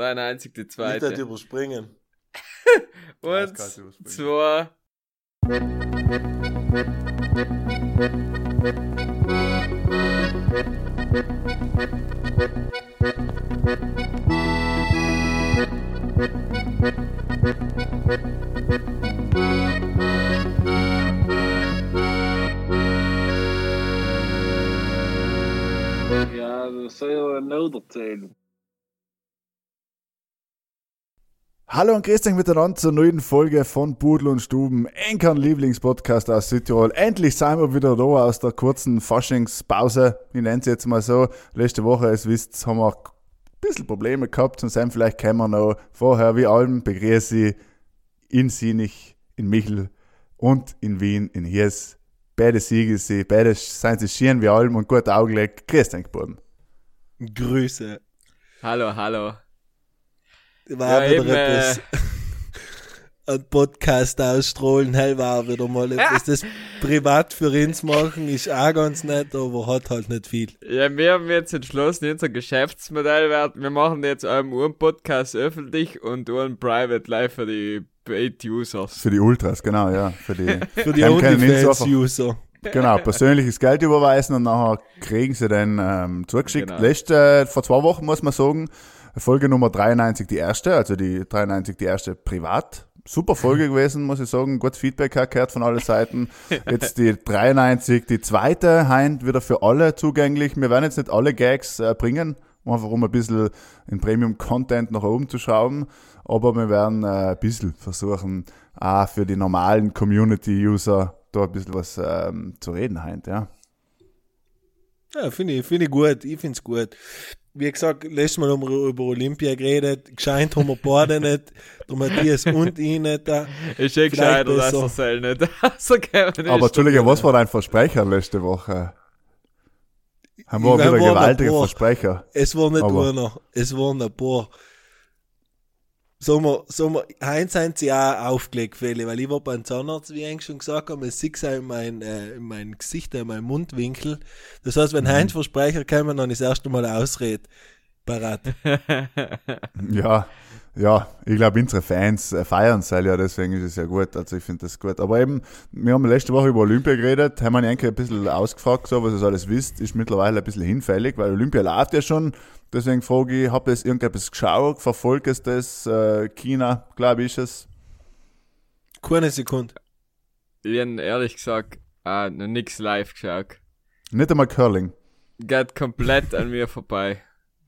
93 die Nicht zweite. das überspringen. Und du überspringen. zwei. Ja, dat zou je nodig zijn. Hallo und grüß euch miteinander zur neuen Folge von Pudel und Stuben, Enkern Lieblingspodcast aus Südtirol. Endlich sind wir wieder da aus der kurzen Faschingspause. Ich nenne es jetzt mal so. Letzte Woche, als ihr wisst, haben wir ein bisschen Probleme gehabt und sind vielleicht kommen wir noch vorher wie allem begrüße ich in Sinich, in Michel und in Wien, in Hies. Beide Siege sie, beide sind sie schön wie allem und gut Augenblick. Grüß euch, Boden. Grüße. Hallo, hallo. War Ja, wieder eben, äh, etwas. Ein Podcast ausstrahlen, hell war wieder mal etwas. Das privat für uns machen ist auch ganz nett, aber hat halt nicht viel. Ja, wir haben jetzt entschlossen, unser Geschäftsmodell wird, wir machen jetzt einen Uhren-Podcast öffentlich und einen Private Live für die Paid-Users. Für die Ultras, genau, ja. Für die, Für die OnlyFans-User. Genau, persönliches Geld überweisen und nachher kriegen sie dann ähm, zugeschickt. Genau. Letzte, vor zwei Wochen muss man sagen, Folge Nummer 93 die erste, also die 93 die erste privat. Super Folge gewesen, muss ich sagen. Gutes Feedback gehört von allen Seiten. Jetzt die 93, die zweite, heint wieder für alle zugänglich. Wir werden jetzt nicht alle Gags äh, bringen, einfach um ein bisschen in Premium-Content nach oben zu schrauben. Aber wir werden äh, ein bisschen versuchen, auch für die normalen Community-User da ein bisschen was ähm, zu reden heint, ja. Ja, finde ich, finde ich gut. Ich finde es gut. Wie gesagt, letztes Mal haben wir über Olympia geredet. Gescheint haben wir beide nicht. Der Matthias und ich nicht. da. Ist eh gescheiter, dass er soll nicht. Also, Aber Entschuldige, was war dein Versprecher letzte Woche? Haben wir wieder war gewaltige. Versprecher. Es war nicht Aber- einer, es waren ein paar. Sagen wir, Heinz sind sie auch aufgelegt, Fälle, weil ich war beim Zahnarzt, wie ich schon gesagt habe, es sieht in mein, äh, in mein Gesicht, in meinem Mundwinkel. Das heißt, Mhm. wenn Heinz Versprecher kommen, dann ist das erste Mal Ausred parat. Ja, ja, ich glaube, unsere Fans äh, feiern es ja, deswegen ist es ja gut. Also ich finde das gut. Aber eben, wir haben letzte Woche über Olympia geredet, haben wir eigentlich ein bisschen ausgefragt, so was ihr alles wisst, ist mittlerweile ein bisschen hinfällig, weil Olympia läuft ja schon. Deswegen frage ich, habt ihr irgendetwas geschaut? Verfolgt es das? Äh, China, glaube ich, ist es. Keine Sekunde. Ich hab ehrlich gesagt auch noch nix live geschaut. Nicht einmal Curling. Geht komplett an mir vorbei,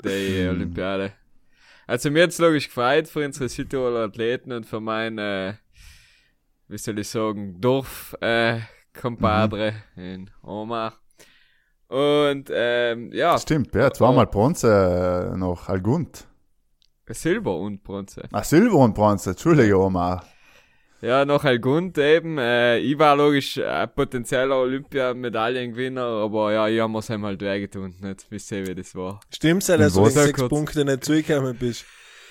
die Hm. Olympiade. Also mir hat's logisch gefreut für unsere Südtiroler Athleten und für meine, wie soll ich sagen, Dorf, äh, Compadre in Omar. Und, ähm, ja, Stimmt, ja, zweimal Bronze äh, noch, Algund. Silber und Bronze. Ah, Silber und Bronze, Entschuldige, Omar. Ja, noch ein Grund eben. Äh, ich war logisch ein potenzieller Olympiamedaillengewinner, aber ja, ich hab mir's einmal wehgetan, nicht? Wisst ihr, wie das war? Stimmt's ja, dass du was? sechs Kurz. Punkten nicht zugekommen bist?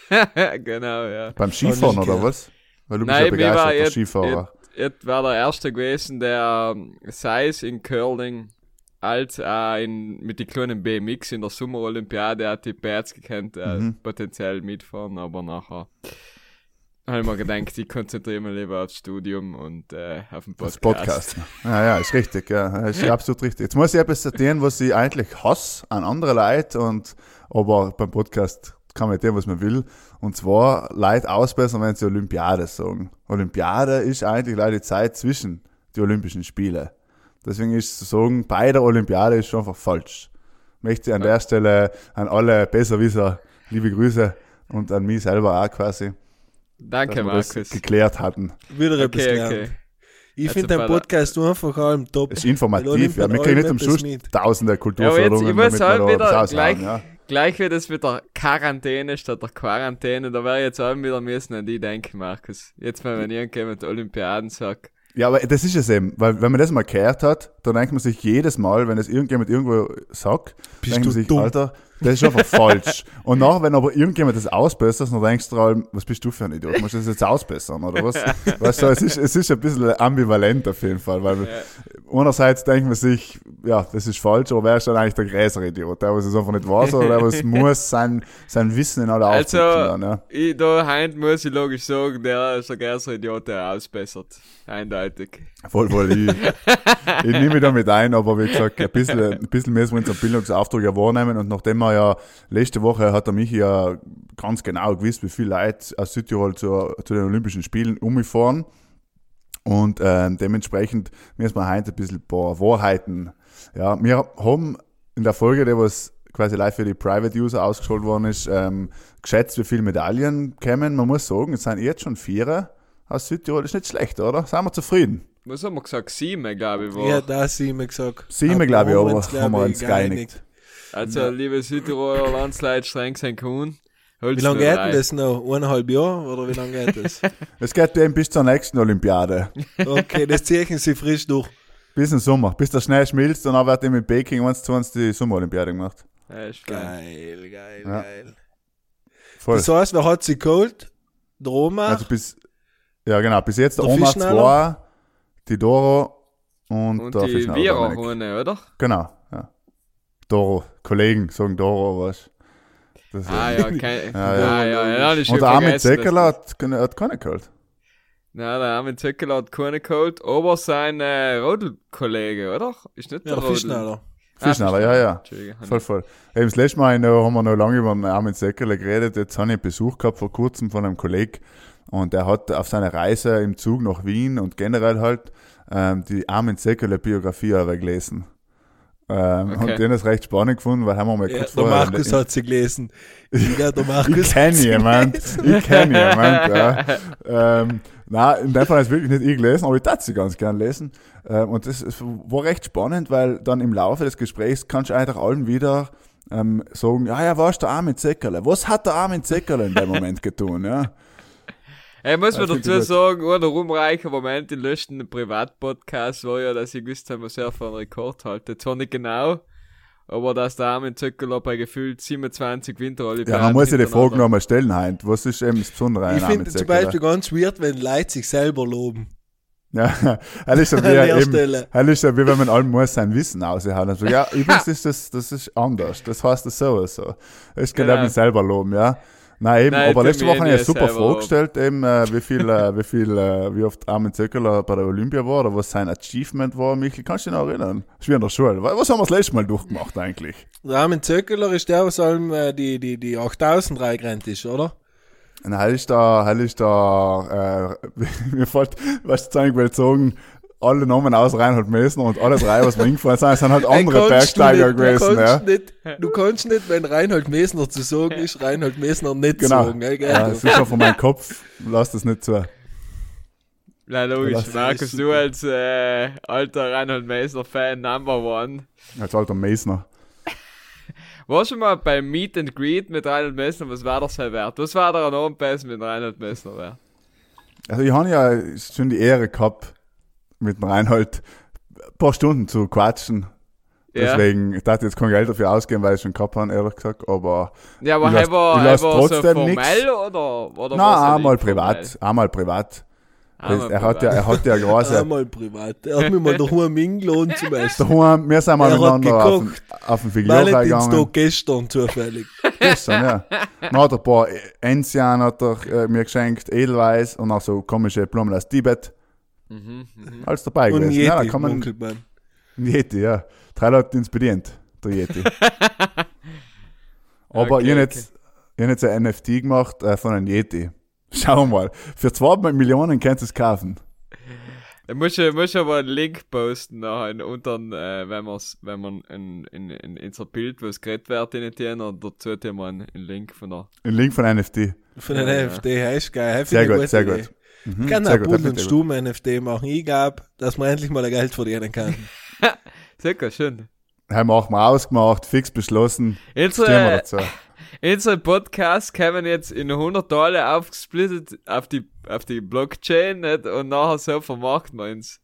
genau, ja. Beim Skifahren oder was? Weil du bist Nein, ja mir war begeisterter jetzt, Skifahrer. jetzt war der erste gewesen, der ähm, sei es in Curling als auch in, mit die kleinen BMX in der Sommerolympiade hat die Bärts gekannt, äh, Mhm. potenziell mitfahren, aber nachher habe ich mir gedacht, ich konzentriere mich lieber aufs Studium und äh, auf den Das Podcast. Podcast. Ja, ja, ist richtig, ja. Ist absolut richtig. Jetzt muss ich etwas erzählen, was ich eigentlich hasse an andere Leute und, aber beim Podcast kann man erzählen, was man will. Und zwar Leute ausbessern, wenn sie Olympiade sagen. Olympiade ist eigentlich leider die Zeit zwischen die Olympischen Spiele. Deswegen ist zu sagen, bei der Olympiade ist schon einfach falsch. Möchte ich an der Stelle an alle Besserwisser liebe Grüße und an mich selber auch quasi, Danke, dass wir das Markus. geklärt hatten. Wieder etwas Okay, gelernt. okay. Ich Also finde den der- Podcast einfach allem top. Ist informativ, ja. Wir kriegen nicht etwas mit. tausende Ja, jetzt, Kulturförderungen, ich muss halt wieder gleich, raushauen, ja. gleich wie das mit der Quarantäne statt der Quarantäne, da wäre ich jetzt auch wieder müssen an die denken, Markus. Jetzt mal, wenn irgendjemand Olympiaden sagt. Ja, aber das ist es eben, weil wenn man das mal gehört hat, dann denkt man sich jedes Mal, wenn es irgendjemand irgendwo sagt, Bist denkt du man sich, dumm? Alter, Das ist einfach falsch. Und nachher, wenn aber irgendjemand das ausbessert, dann denkst du dir, was bist du für ein Idiot? Musst du das jetzt ausbessern, oder was? Weißt du, es ist, es ist ein bisschen ambivalent auf jeden Fall, weil einerseits denkt man sich, ja, das ist falsch, aber wer ist dann eigentlich der größere Idiot? Der, was es einfach nicht weiß, oder der, was muss sein, sein Wissen in alle Also, ausdrücken dann, ja. ich, da heint muss ich logisch sagen, der ist der größere Idiot, der ausbessert. Eindeutig. Voll, voll. Ich, ich nehme mich da mit ein, aber wie gesagt, ein bisschen, ein bisschen müssen wir unseren Bildungsauftrag ja wahrnehmen. Und nachdem wir ja letzte Woche hat er mich ja ganz genau gewusst, wie viele Leute aus Südtirol zu, zu den Olympischen Spielen umgefahren. Und ähm, dementsprechend müssen wir heute ein bisschen ein paar Wahrheiten. Ja, wir haben in der Folge, die was quasi live für die Private User ausgeschaltet worden ist, ähm, geschätzt, wie viele Medaillen kämen. Man muss sagen, es sind jetzt schon vier aus Südtirol. Das ist nicht schlecht, oder? Sind wir zufrieden? Was haben wir gesagt? Sieben, glaube ich, war. Ja, das haben wir gesagt. Sieben, glaube ich, aber glaub haben wir uns geeinigt. Also, liebe Südtiroler Landsleute, streng sein Kuhn. Wie lange geht denn das noch? Eineinhalb Jahre? Oder wie lange geht das? Es geht eben bis zur nächsten Olympiade. Okay, das ziehen sie frisch durch. Bis im Sommer. Bis der Schnee schmilzt und dann wird eben in Peking 1 zu 1 die Sommerolympiade gemacht. Ja, ist geil. Geil, geil, Ja. geil. Voll. Das heißt, wer hat sie geholt? Der Roma? Also bis, ja genau, bis jetzt der Der Oma Fischschneider? 2, die Doro und, Und der die Dominik. Vierer-Runde, oder? Genau, ja. Doro, Kollegen sagen Doro, was. Das ist Ah, ja, kein, Ja, ja, ja. ja, ja, schon Und der Armin Zeckerler hat, keine- hat keine geholt. Nein, der Armin Zeckerler hat keine geholt, aber sein äh, Rodel-Kollege, oder? Ist nicht ja, der Rodel. Fischschneider. Ah, Fischschneider, ja, ja. Entschuldige. Voll, voll. Eben das letzte Mal noch, haben wir noch lange über den Armin Zeckerle geredet. Jetzt habe ich Besuch gehabt vor kurzem von einem Kollegen und der hat auf seiner Reise im Zug nach Wien und generell halt ähm, die Armin Zeckerle Biografie aber gelesen. Ähm, Okay. Und den ist recht spannend gefunden, weil haben wir mal Ja, kurz der vorher... Markus hat sie gelesen. Ja, der Markus ich kenne hat sie jemand, gelesen. ich kenne jemand, ja. Ähm, na, in dem Fall ist wirklich nicht ich gelesen, aber ich darf sie ganz gern lesen. Ähm, und das war recht spannend, weil dann im Laufe des Gesprächs kannst du einfach allen wieder ähm, sagen, ja, ja, was ist der Armin Zeckerle? Was hat der Armin Zeckerle in dem Moment getan, ja? Ey, muss man Ja, finde dazu ich gut. sagen, ein rumreicher Moment im letzten Privatpodcast war ja, dass ich gewusst habe, was er für einen Rekord hält. Zwar nicht genau, aber dass der Armin Zöckerler bei gefühlt 27 Winterolympiaden Ja, man muss sich die Frage nochmal stellen, Heint. Was ist eben das Besondere an Ich finde zum? Beispiel ganz weird, wenn Leute sich selber loben. Ja, er ist ja An der wie, eben, Stelle. er ist ja wie wenn man allem muss sein Wissen aushauen. Also, ja, übrigens ist das, das ist anders. Das heißt das so, so. Ich kann Genau. eben selber loben, ja. Nein, eben, Nein, aber letzte Woche habe ich eine super Frage gestellt, eben, äh, wie viel, äh, wie viel, äh, wie oft Armin Zöckerler bei der Olympia war oder was sein Achievement war. Michael, kannst du dich noch erinnern? Das ist wie in der Schule. Was haben wir das letzte Mal durchgemacht eigentlich? Der Armin Zöckeler ist der, was allem äh, die, die, die 8000 reingerannt ist, oder? Heil ist da, heil ist da, äh, mir fällt, was ich will sagen, alle Namen aus Reinhold Messner und alle drei, was wir hingefahren sind, sind halt andere Bergsteiger nicht, gewesen, du ja. kannst Nicht, du kannst nicht, wenn Reinhold Messner zu sagen ist, Reinhold Messner nicht Genau. sagen. Gell, gell? Ja, das ist schon von meinem Kopf. Lass das nicht zu. Nein, logisch. Markus, du als äh, alter Reinhold Meißner-Fan Number One. Als alter Messner. War schon mal beim Meet and Greet mit Reinhold Messner, was war das sein Wert? Was war der an mit Reinhold Messner wert? Also ich habe ja schon die Ehre gehabt, mit dem Reinhold ein paar Stunden zu quatschen. Ja. Deswegen, ich darf jetzt kein Geld dafür ausgeben, weil ich schon gehabt habe, ehrlich gesagt. Aber Ja, aber Ich er war, ich er lass war so trotzdem formell nix. oder, oder na, war's einmal privat. Einmal privat. Einmal er, hat ja, privat. er hat ja große. Einmal privat. Er hat mich mal daheim eingeladen zum Essen. Daheim, wir sind mal Er miteinander auf, den- auf den Figurchen gegangen. Gestern zufällig. Gestern, ja. Dann hat er ein paar Enzian hat er äh, mir geschenkt, Edelweiß und auch so komische Blumen aus Tibet. Mhm, mhm. Alles dabei Und gewesen. ja, da Yeti, kann man, ein Yeti, ja. Drei Leute bedient, der Yeti. Aber Okay, ich habe jetzt, ich hab jetzt ein NFT gemacht äh, von einem Yeti. Schau mal, für 2 Millionen kannst du es kaufen. Da muss ich, muss ich aber einen Link posten nachher unter, äh, wenn man's, wenn man in, in, in, in so Bild, wo es geredet wird, in den und dazu tun wir einen, einen Link von der. Ein Link von NFT. Von den Ja, ja. NFT, heißt geil. Sehr ich gut, sehr Idee. gut. Mhm, Kann auch das und Stumm NFT machen. Ich glaube, dass man endlich mal ein Geld verdienen kann. Sehr schön. gut. Haben wir auch mal ausgemacht, fix beschlossen. Stehen wir Unsere, dazu. unsere Podcasts kommen jetzt in 100 Teile aufgesplittet auf die, auf die Blockchain nicht? und nachher so vermarkten wir uns.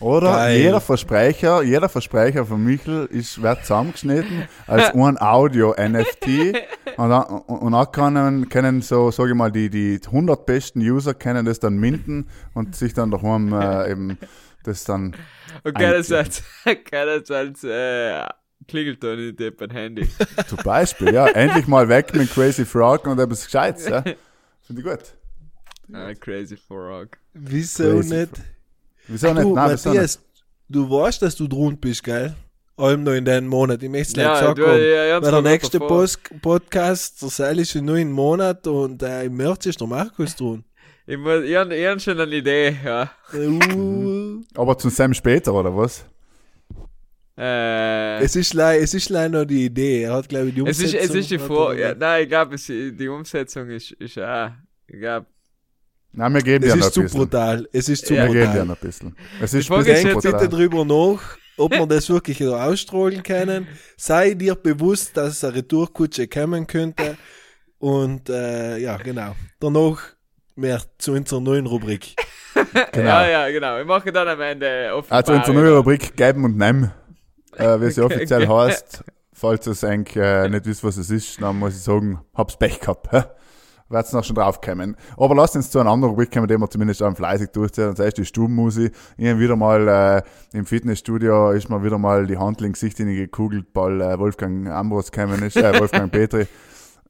Oder Geil. jeder Versprecher, jeder Versprecher von Michel ist, wird zusammengeschnitten als ein Audio-NFT. Und dann, und dann können, können so, sage ich mal, die, die 100 besten User können das dann minden und sich dann daheim äh, eben das dann okay, das als äh, Klingelton in dem Handy. zum Beispiel, ja, endlich mal weg mit Crazy Frog und etwas Gescheites, ja. Finde ich gut. ah, crazy Frog. Wieso Crazy nicht? Wieso nicht? Du, Nein, wieso nicht? Matthias, du weißt, dass du drunter bist, gell? Allem noch in deinem Monat. Ich möchte es Ja, gleich gesagt du, haben. ja, ja, Weil der zwar nächste. Post Podcast, der Seil ist in neun Monat und äh, im März ist der Markus drin. Ich, muss, ich, schon eine Idee, ja. Uh, Aber zum Sam später, oder was? Äh, es ist leider, es ist leider noch die Idee. Er hat, glaube ich, die es Umsetzung. ist, es ist die er Ja, nein, ich glaube, die Umsetzung ist, ist auch... Ich glaube, Nein, wir geben Es ja noch ist ein zu bisschen. brutal. Es ist zu Ja, Wir geben brutal. ein bisschen. Es ist ist bisschen jetzt Denkt bitte brutal. drüber nach, ob wir das wirklich noch ausstrahlen können. Sei dir bewusst, dass eine Retourkutsche kommen könnte. Und äh, ja, genau. Danach mehr zu unserer neuen Rubrik. Genau. ja, ja, genau. Wir machen dann am Ende offen. Also unsere neue Rubrik Geben und Nehmen, äh, wie sie offiziell heißt. Falls ihr es eigentlich äh, nicht wisst, was es ist, dann muss ich sagen, hab's Pech gehabt. Hä? Werd's noch schon draufkommen. Aber lasst uns zu einer anderen Rubrik kommen, die wir zumindest auch fleißig durchziehen. Und das ist die Stubenmusik. Ich wieder mal äh, im Fitnessstudio ist mir wieder mal die Handling Gesicht in die gekugelt, weil äh, Wolfgang Ambros gekommen ist, äh, Wolfgang Petri.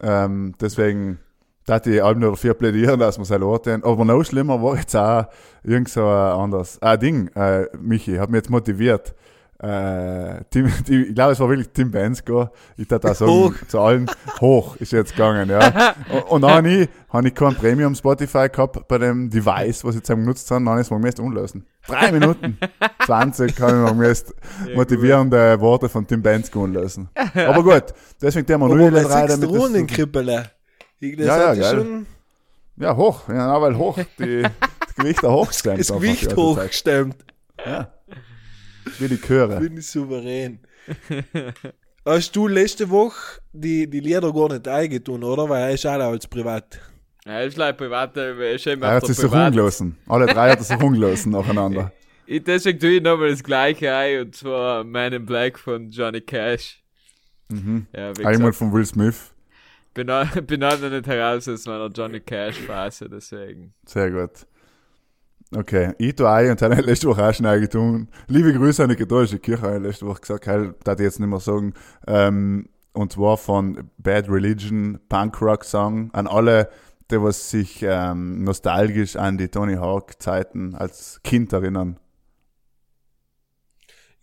Ähm, deswegen da die Alben oder vier plädieren, dass wir Ort haben. Aber noch schlimmer war jetzt auch irgend so ein anderes. Ah, Ding, äh, Michi, hat mich jetzt motiviert. Äh, Tim, Tim, ich glaube, es war wirklich Tim Bensko. Ich darf da sagen, Hoch. zu allen hoch ist jetzt gegangen, ja. Und, und dann habe ich, hab ich kein Premium Spotify gehabt bei dem Device, was ich jetzt genutzt habe, dann ist es mir gemäß unlösen. Drei Minuten, 20 habe ich mir gemäß motivierende Worte von Tim Bensko unlösen. Aber gut, deswegen der wir nur bei drei, damit Runden das Ja, ja, geil. Ja, hoch. Ja, weil hoch. Die, das Gewicht da hochgestemmt. das Gewicht hochgestemmt. Ja. Wie die Chöre. Bin ich souverän. Hast du letzte Woche die, die Lieder gar nicht eingetun, oder? Weil er ist auch als privat. Ja, ist leider privat, äh, ist immer Er hat sich so rumgelassen. Alle drei hat er sich rumgelassen nacheinander. Ich, deswegen tue ich nochmal das gleiche ein, und zwar Man in Black von Johnny Cash. Mhm. Ja, Einmal von Will Smith. bin, auch- bin auch noch nicht heraus aus meiner Johnny Cash-Phase, deswegen. Sehr gut. Okay, ich tue ein und habe letzte Woche auch schon eingetun. Liebe Grüße an die katholische Kirche, habe ich letzte Woche gesagt, heil, darf ich jetzt nicht mehr sagen. Ähm, und zwar von Bad Religion, Punk Rock Song, an alle, die was sich ähm, nostalgisch an die Tony Hawk Zeiten als Kind erinnern.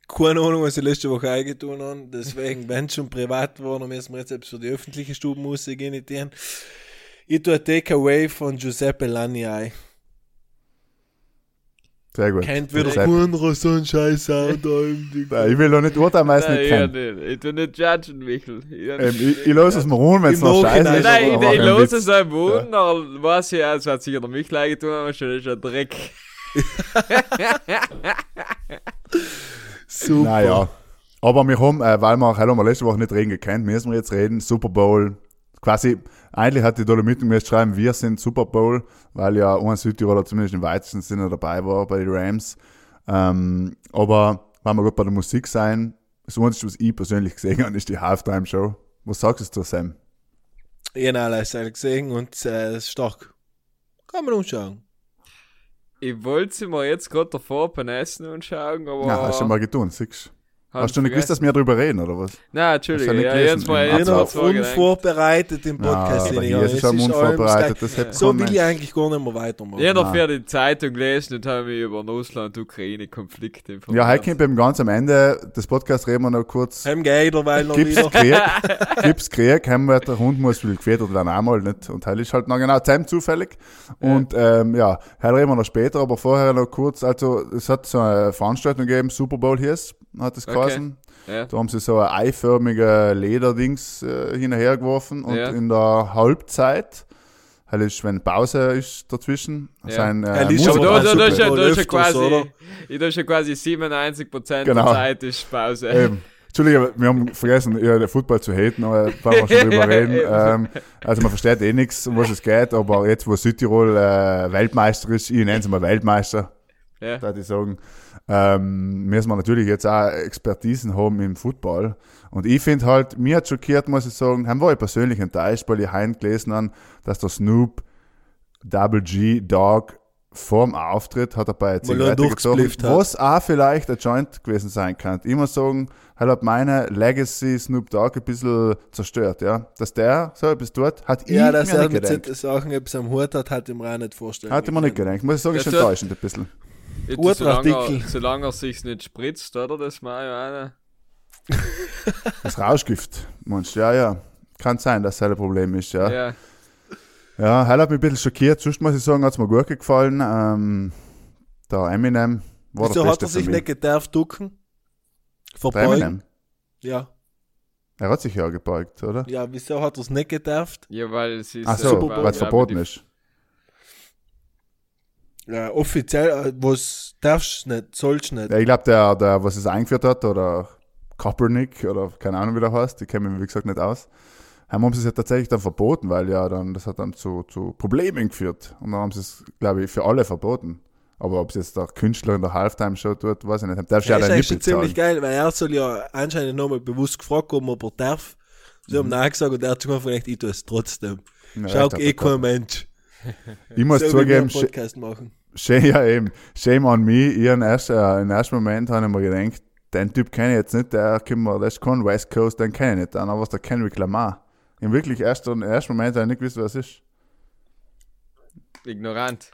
Keine Ahnung, was ich letzte Woche eingetun habe. Deswegen, wenn es schon privat war, dann müssen wir jetzt etwas für die öffentliche Stubenmusik initiieren. Ich tue Takeaway von Giuseppe Lani ein. Sehr gut. Kennt wieder keiner so einen scheiß Sound. Ja, Ich will doch nicht urteilen, weil ich es nicht ich, kenne. nicht. ich tu nicht judgen, Michel. Ich, Ähm, ich, ich lasse es mir ruhen, wenn es noch scheiße ist. Nein, ich, aber ich, mach ich einen los Witz. es ein Wunder, weiß ich, es hat sicher der Michel eingetun, aber schon ist ein Dreck. Super. Naja. Aber wir haben, äh, weil wir, wir letzte Woche nicht reden gekannt, müssen wir jetzt reden. Super Bowl. Quasi, eigentlich hat die Dolomiten müssen schreiben, wir sind Super Bowl, weil ja ein Südtiroler zumindest im weitesten Sinne dabei war bei den Rams. Ähm, aber wenn wir gut bei der Musik sein, das Einzige, was ich persönlich gesehen habe, ist die Halftime-Show. Was sagst du zu Sam? Ich habe alles gesehen und äh, es ist stark. Kann man umschauen. Ich wollte sie mir jetzt gerade davor beim Essen anschauen, aber. Ja, hast du mal getan, siehst Hast du nicht gewusst, dass wir darüber reden, oder was? Nein, Entschuldigung, ja, gelesen jetzt mal, zwei gedacht. unvorbereitet im Podcast. aber hinein. hier ist ist unvorbereitet. hätte So kommen. will ich eigentlich gar nicht mehr weitermachen. Ich habe Nein. dafür die Zeitung gelesen und habe mich über den Russland-Ukraine-Konflikt informiert. Ja, heute kommt beim ganz am Ende des Podcasts reden wir noch kurz Heim Geider, weil noch Gibt's wieder. Krieg, gibt's Krieg, haben wir, der Hund muss viel gefedert werden, einmal nicht. Und heute ist halt noch genau Time zufällig. Und, ähm, ja, heute reden wir noch später, aber vorher noch kurz, also, es hat so eine Veranstaltung gegeben, Super Bowl hieß, hat es Okay. Geheißen. Ja. Da haben sie so ein eiförmige Lederdings äh, hinterher geworfen und Ja. in der Halbzeit, halt ist, wenn Pause ist dazwischen, Ja. sein, äh, Ja, ist Aber da, da, da, ist ja, da ist ja quasi, da ist ja quasi 97% Genau. der Zeit ist Pause. Eben. Entschuldige, wir haben vergessen, ja, den Football zu haten, aber da wir schon drüber reden. Ähm, also man versteht eh nichts, um was es geht, aber jetzt, wo Südtirol äh, Weltmeister ist, ich nenne es mal Weltmeister, Ja. da ich sagen. Ähm, müssen wir natürlich jetzt auch Expertisen haben im Football. Und ich finde halt, mir hat schockiert, muss ich sagen, haben wir ich persönlich enttäuscht, weil ich heim gelesen habe, dass der Snoop Double G Dog vorm Auftritt hat er bei einer Zigarette gezogen, was auch vielleicht ein Joint gewesen sein kann. Ich muss sagen, halt hat meine Legacy Snoop Dogg ein bisschen zerstört, ja. Dass der so etwas tut, hat Ja, ich dass mir er nicht mit gedacht. Sachen etwas am Hut hat, hat ich mir auch nicht vorstellen Hat ich mir nicht gedacht. Muss ich sagen, ist enttäuschend ein bisschen. Jetzt, Urtrartikel. solange, er, solange er sich's nicht spritzt, oder? Das mal einer. Das Rauschgift, meinst du? Ja, ja. Kann sein, dass das ein Problem ist, ja. Ja. Ja, ja hat mich ein bisschen schockiert. Sonst muss ich sagen, hat es mir gut gefallen. Ähm, der Eminem war Wieso der hat Beste er sich nicht gedarft ducken? Der Verbeugen? Eminem? Ja. Er hat sich ja gebeugt, oder? Ja, wieso hat er es nicht gedarft? ja, weil es ist. Ach so, weil es verboten ist. Ja, offiziell, äh, was darfst du nicht, sollst du nicht. Ja, ich glaube, der, der, was es eingeführt hat, oder Kaepernick, oder keine Ahnung, wie der heißt, die kennen mich, wie gesagt, nicht aus, haben sie es ja tatsächlich dann verboten, weil ja dann, das hat dann zu, zu Problemen geführt. Und dann haben sie es, glaube ich, für alle verboten. Aber ob es jetzt der Künstler in der Halftime-Show tut, weiß ich nicht. Darfst Ja, ja, ist eigentlich schon ziemlich geil, weil er soll ja anscheinend nochmal bewusst gefragt haben, ob er darf. Sie Mhm. haben Nein gesagt und er hat sich einfach gedacht, ich tue es trotzdem. Ja, Schau, eh kein Mensch. Ich muss so wie wir zugeben, Podcast machen. Shame, ja eben, shame on me. Ich im ersten, im ersten Moment habe ich mir gedacht, den Typ kenne ich jetzt nicht, der kommt mir, das ist kein West Coast, den kenne ich nicht. Dann aber was der Kendrick Lamar. Im wirklich ersten, im ersten Moment habe ich nicht gewusst, wer es ist. Ignorant.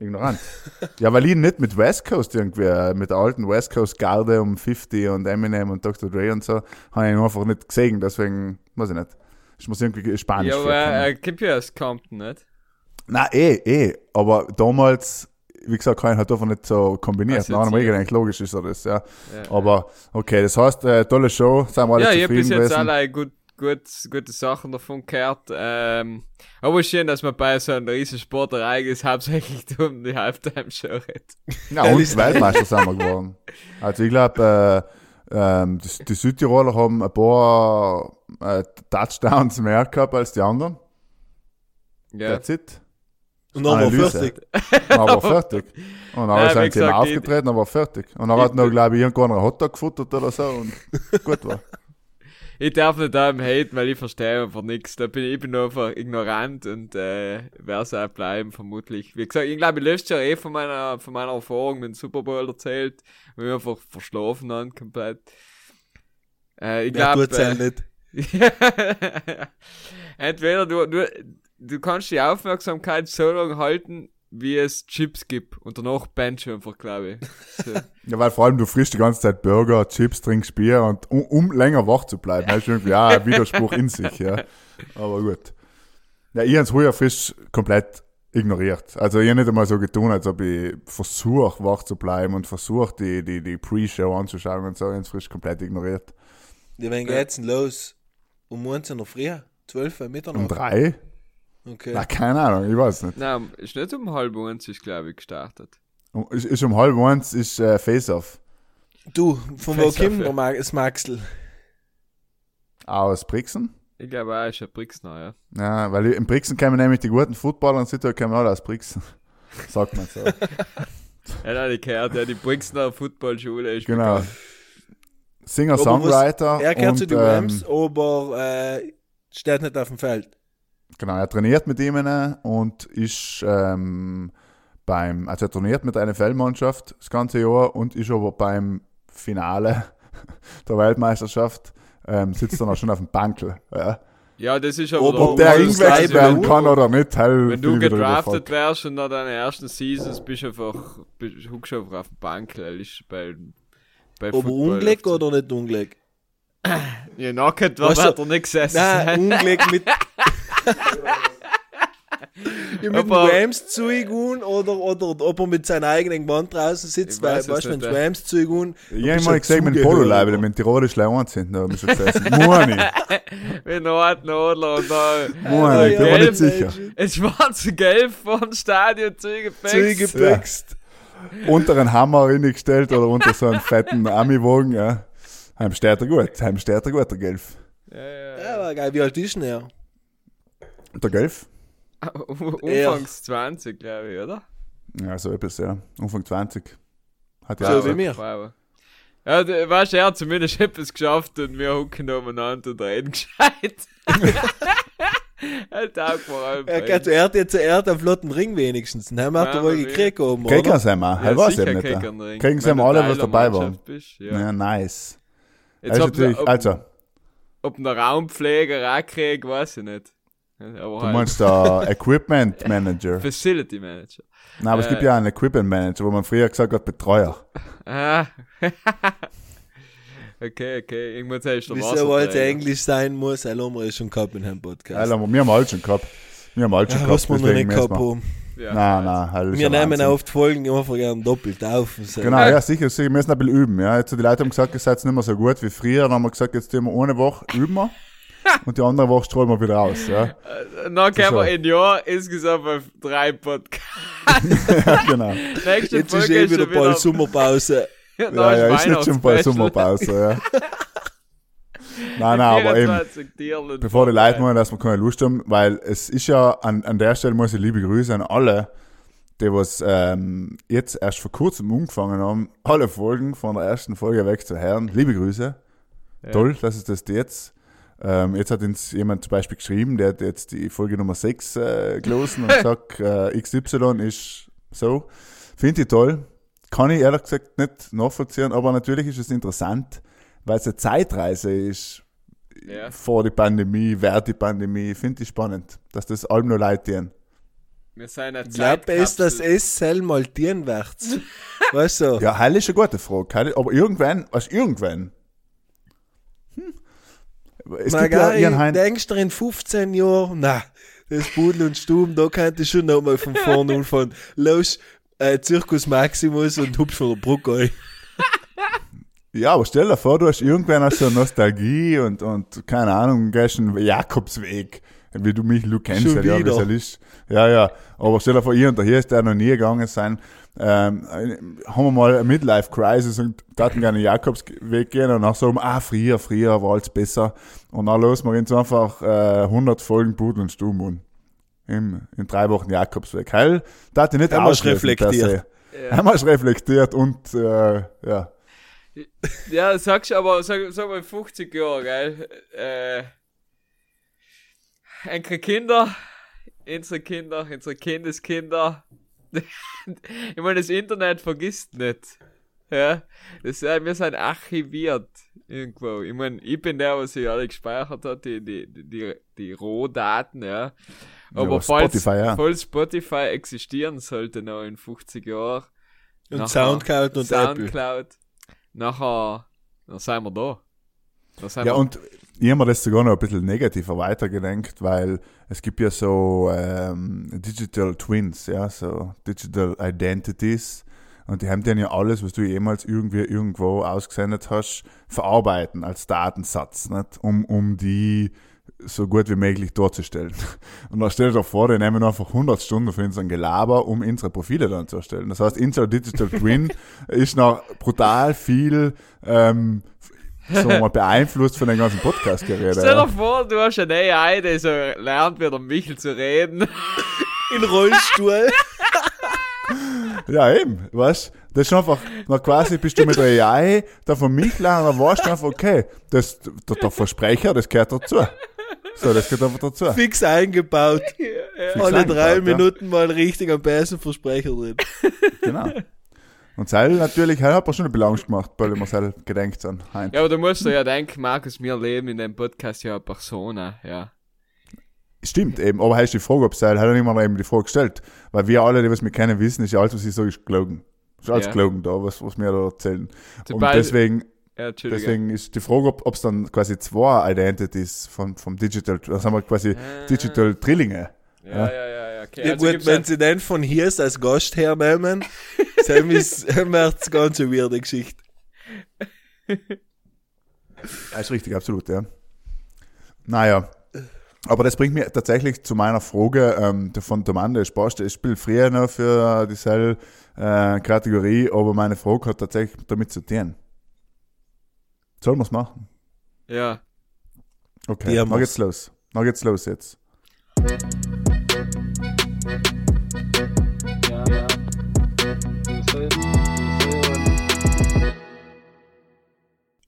Ignorant. ja, weil ich nicht mit West Coast irgendwie, mit der alten West Coast Garde um 50 und Eminem und Dr. Dre und so, habe ich ihn einfach nicht gesehen, deswegen, weiß ich nicht. Ich muss irgendwie Spanisch Ja, aber er kommt ja aus Compton, nicht? Nein, eh, eh. Aber damals, wie gesagt, kann ich halt einfach nicht so kombiniert. Also Nein, hier. eigentlich logisch ist das, ja. Ja, Aber okay, das heißt, äh, tolle Show, sind wir alle ja, ich habe bis zufrieden jetzt gewesen. alle gut, gut, gute Sachen davon gehört. Ähm, aber schön, dass man bei so einem riesen Sportereignis hauptsächlich um die Halftime-Show redet. Ja, und ist- Weltmeister sind wir geworden. Also ich glaube, äh, ähm, die, die Südtiroler haben ein paar äh, Touchdowns mehr gehabt als die anderen. Ja. That's it. Und dann war Analyse. fertig. Aber fertig. Und dann sie gesagt, eben ich- aufgetreten, aber fertig. Und dann hat noch, glaube ich, irgendwann ein Hotdog gefuttert oder so und gut war. Ich darf nicht da im Haten, weil ich verstehe einfach nichts. Da bin ich, ich bin nur einfach ignorant und äh, werde es auch bleiben, vermutlich. Wie gesagt, ich glaube, ich löscht ja eh von meiner, von meiner Erfahrung mit dem Super Bowl erzählt, weil wir einfach verschlafen haben, komplett. Äh, ich Ja, glaube, tut's ja nicht. entweder du, du, du kannst die Aufmerksamkeit so lange halten, wie es Chips gibt und danach bench einfach, glaube ich. So. Ja, weil vor allem du frisst die ganze Zeit Burger, Chips, trinkst Bier und um, um länger wach zu bleiben, ist irgendwie auch ein Widerspruch in sich, ja. Aber gut. Ja, ich habe es heuer frisch komplett ignoriert. Also ich habe nicht einmal so getan, als ob ich versuche, wach zu bleiben und versuche, die, die, die Pre-Show anzuschauen und so. Ich habe es frisch komplett ignoriert. Ja, wann geht's denn los? Um 1 in der Früh? 12 Uhr Mitternacht? Um drei? Okay. Na, keine Ahnung, ich weiß nicht. Nein, ist nicht um halb eins, ist, glaube ich, gestartet. Um, ist, ist um halb eins, ist äh, Face-Off. Du, von wo kommt ja. das Maxel? Aus Brixen? Ich glaube auch, ist ein Brixner, ja. Ja, weil in Brixen kommen nämlich die guten Footballer und sind kommen alle aus Brixen. Sagt man so. Ja, nein, ich gehört, ja, die Brixner Footballschule ist Genau. bekannt. Singer-Songwriter. Er gehört und, zu den ähm, Rams, aber äh, steht nicht auf dem Feld. Genau, er trainiert mit ihm äh, und ist ähm, beim, also er trainiert mit einer Feldmannschaft das ganze Jahr und ist aber beim Finale der Weltmeisterschaft, ähm, sitzt dann auch schon auf dem Bankel. Ja. Ja, das ist aber Ob- Ob der eingewechselt werden kann oder nicht, halt Wenn du gedraftet wärst und nach deinen ersten Seasons bist du einfach, bist, huckst du einfach auf dem Bank, weil ist bei, bei Football Unglück oder nicht Unglück? Ja, nacket war Weißt du- er nicht gesessen. Nein, Unglück mit. ja, mit dem Aber- Rams zuigun oder, oder ob er mit seinem eigenen Band draußen sitzt, Ich weil, weiß es weißt du, wenn es ja. Rams zuigun. Ich habe mal gesehen mit dem Polo-Leibel, mit dem Tirolisch Leon sind, da haben wir schon gesessen. Moni, Wie Nordnodler und da Moni, ich bin mir nicht sicher. ein schwarze Gelb vom Stadion zugepäxt. Zugepickst. Unter einen Hammer reingestellt oder unter so einen fetten Ami-Wagen, ja. Heim steht er gut, heim steht er gut, der Gelf. Ja, ja. Ja, aber geil, wie alt ist denn er? Der Gelf? Umfangs 20, glaube ich, oder? Ja, so etwas, ja. Anfang 20. Hat So ja wie auch- mir. Ja, du, weißt du, er hat zumindest etwas geschafft und wir hucken da umeinander und reden gescheit. er taugt mir allem. Er, hat, er hat jetzt er hat einen flotten Ring wenigstens. Den haben wir Ja, wohl gekriegt oben, Kriegen oder? sie einmal. Hell weiß ich nicht. kriegen ja. Kriegen sie einmal alle, was dabei war. Bist, ja. Ja, nice. Jetzt, ist ob, natürlich, ob, also, ob ein Raumpfleger auch kriegt, weiß ich nicht. Aber du halt meinst der Equipment Manager. Facility Manager. Nein, aber es Äh. gibt ja einen Equipment Manager, wo man früher gesagt hat, Betreuer. Ah. okay, okay. Irgendwann sagst du Wieso wollte Englisch sein muss, er haben wir schon gehabt in einem Podcast. Aber wir haben alles schon gehabt. Wir haben alles schon ja, gehabt. was wir noch nicht gehabt haben. Ja, Nein, nein, ist Wir nehmen Wahnsinn. auf die Folgen immer gern doppelt auf. so. Genau, ja, sicher, sicher. Wir müssen ein bisschen üben. Ja. Jetzt, die Leute haben gesagt, ihr seid nicht mehr so gut wie früher. Dann haben wir gesagt, jetzt tun wir eine Woche üben wir. und die andere Woche strahlen wir wieder raus. Ja, Dann können wir so. ein Jahr insgesamt auf drei Podcasts. ja genau. Nächste Jetzt ist Folge eh ist wieder schon bald Sommerpause. Ja, ja, ist nicht schon Weihnachtsspecial. Sommerpause. Ja. nein, nein, aber eben. 24 Tierlen Bevor die. Leute meinen, dass wir keine Lust haben, weil es ist ja, an, an der Stelle muss ich liebe Grüße an alle, die was ähm, jetzt erst vor kurzem angefangen haben, alle Folgen von der ersten Folge weg zu hören. Liebe Grüße. Ja. Toll, dass es das jetzt. Ähm, jetzt hat uns jemand zum Beispiel geschrieben, der hat jetzt die Folge Nummer 6 äh, gelesen und gesagt, äh, XY ist so. Finde ich toll. Kann ich ehrlich gesagt nicht nachvollziehen, aber natürlich ist es interessant, weil es eine Zeitreise ist Ja. vor die Pandemie, während die Pandemie. Finde ich spannend, dass das allem noch Leute tun. Wir sind eine Ich glaube, ist das Zeitkapsel. es soll mal dienen wird's. Weißt du? Ja, heil ist eine gute Frage. Heil, aber irgendwann, was irgendwann? Es gibt ja ihren Hein, denkst du in 15 Jahren, na, das Pudel und Stuben, da könnte ich schon nochmal von vorne anfangen. Los, äh, Zirkus Maximus und hupf von der Brücke ein. Ja, aber stell dir vor, du hast irgendwann auch so Nostalgie und, und keine Ahnung, gehst einen Jakobsweg, wie du mich, Luke kennst, Schon ja, wie wieder. es ist. Ja, ja. Aber stell dir vor, ihr und der hier ist der noch nie gegangen sein. Ähm, haben wir mal eine Midlife-Crisis und dachten gerne einen Jakobsweg gehen und dann so, ah, früher, früher war alles besser. Und dann los, wir uns einfach äh, 100 Folgen Pudel und Stumm und in, in drei Wochen Jakobsweg. Heil, da hat ich nicht per reflektiert. wir es reflektiert und äh, ja. Ja, sagst du aber, sag, sag mal 50 Jahre, gell? Äh, unsere Kinder, unsere Kinder, unsere Kindeskinder. ich meine, das Internet vergisst nicht. Ja, das, äh, wir sind archiviert irgendwo. Ich meine, ich bin der, was sich alle gespeichert hat, die, die, die, die Rohdaten, ja. Aber aber falls, Spotify, ja. falls Spotify existieren sollte noch in 50 Jahren. Und nachher Soundcloud und Apple. Soundcloud. Nachher, dann sind wir da. Ja, wir, und ich habe mir das sogar noch ein bisschen negativer weitergedenkt, weil es gibt ja so ähm, Digital Twins, ja, so Digital Identities. Und die haben dann ja alles, was du jemals irgendwie irgendwo ausgesendet hast, verarbeiten als Datensatz, nicht? Um, um die so gut wie möglich darzustellen. Und dann stell dir vor, die nehmen einfach 100 Stunden für unseren Gelaber, um unsere Profile dann zu erstellen. Das heißt, unser Digital Twin ist noch brutal viel ähm, wir mal, beeinflusst von den ganzen Podcast-Geräten. Stell dir Ja. vor, du hast eine AI, die so lernt, wie der Michel zu reden. In Rollstuhl. ja, eben, weißt Das ist einfach, na quasi bist du mit der AI da von mich lernen, dann weißt du einfach, okay, das, der, der Versprecher, das gehört dazu. So, das gehört einfach dazu. Fix eingebaut. Fix Alle drei eingebaut, ja. Minuten mal richtig am besten Versprecher drin. Genau. Und Seil natürlich, er hat mir schon eine Belange gemacht, weil wir Seil gedenkt sind. Hein. Ja, aber du musst ja denken, Markus, wir leben in dem Podcast ja eine Persona, ja. Stimmt eben, aber heißt die Frage, ob Seil, hat er nicht mal eben die Frage gestellt. Weil wir alle, die was wir kennen, wissen, ist ja alles, was ich sage, ist gelogen. Ist alles Ja. gelogen da, was, was wir da erzählen. Zum Und deswegen, Ja, deswegen ist die Frage, ob es dann quasi zwei Identities von, vom Digital, das haben wir quasi Ah. Digital Drillinge. ja, ja, ja, ja, okay. Ja also gut, wenn sie den von hier als Gast hernehmen, dann ist es ganz eine weirde Geschichte. Ja, ist richtig, absolut, ja. Naja. Aber das bringt mich tatsächlich zu meiner Frage ähm, der von Domande Spaß. Ich spiele früher noch für dieselbe äh, Kategorie, aber meine Frage hat tatsächlich damit zu tun. Sollen wir es machen? Ja. Okay, Ja, dann geht's los. Dann geht's los jetzt.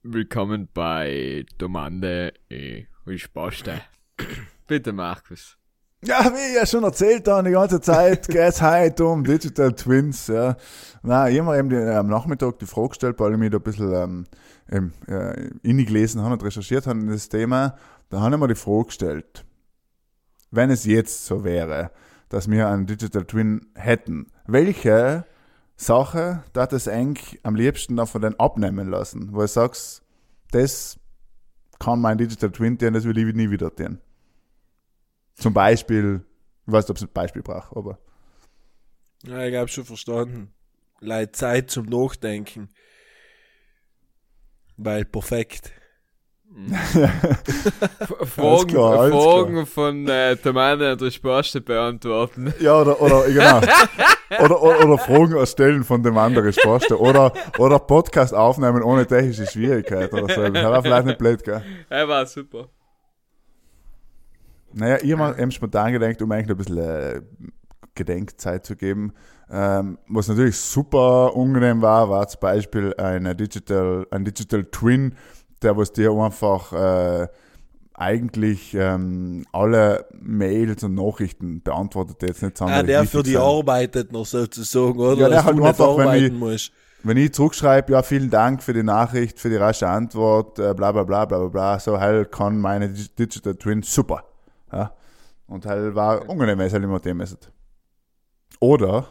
Willkommen bei Domande e Risposte. Bitte, Markus. Ja, wie ich ja schon erzählt habe, die ganze Zeit geht's heute um Digital Twins, ja. Na, ich habe mir eben die, am Nachmittag die Frage gestellt, weil ich mich da ein bisschen ähm, ähm, äh, innig gelesen habe und recherchiert habe in das Thema. Da habe ich mir die Frage gestellt, wenn es jetzt so wäre, dass wir einen Digital Twin hätten, welche Sache darf es eigentlich am liebsten dann abnehmen lassen, wo du sagst, das kann mein Digital Twin tun, das will ich nie wieder tun. Zum Beispiel, ich weiß nicht, ob es ein Beispiel braucht, aber. Ja, ich habe schon verstanden. Leid Zeit zum Nachdenken. Weil perfekt. Fragen, klar, Fragen von äh, Domande und Risposte beantworten. Ja, oder, oder, genau. oder, oder, oder Fragen erstellen von dem anderen Spaß. Oder, oder Podcast aufnehmen ohne technische Schwierigkeit oder so. Das war vielleicht nicht blöd, gell? Er war super. Naja, ich habe eben spontan gedacht, um eigentlich ein bisschen äh, Gedenkzeit zu geben. Ähm, was natürlich super unangenehm war, war zum Beispiel eine Digital, ein Digital Twin, der was dir einfach äh, eigentlich ähm, alle Mails und Nachrichten beantwortet, jetzt nicht Ah, sonderlich der für die sind. arbeitet noch sozusagen, oder? Ja, der Dass halt einfach, wenn ich- musst. Wenn ich zurückschreibe, ja, vielen Dank für die Nachricht, für die rasche Antwort, äh, bla bla bla bla bla so halt kann meine Dig- Digital Twin super. Ja? Und halt war unangenehm, wenn es halt immer dem ist. Oder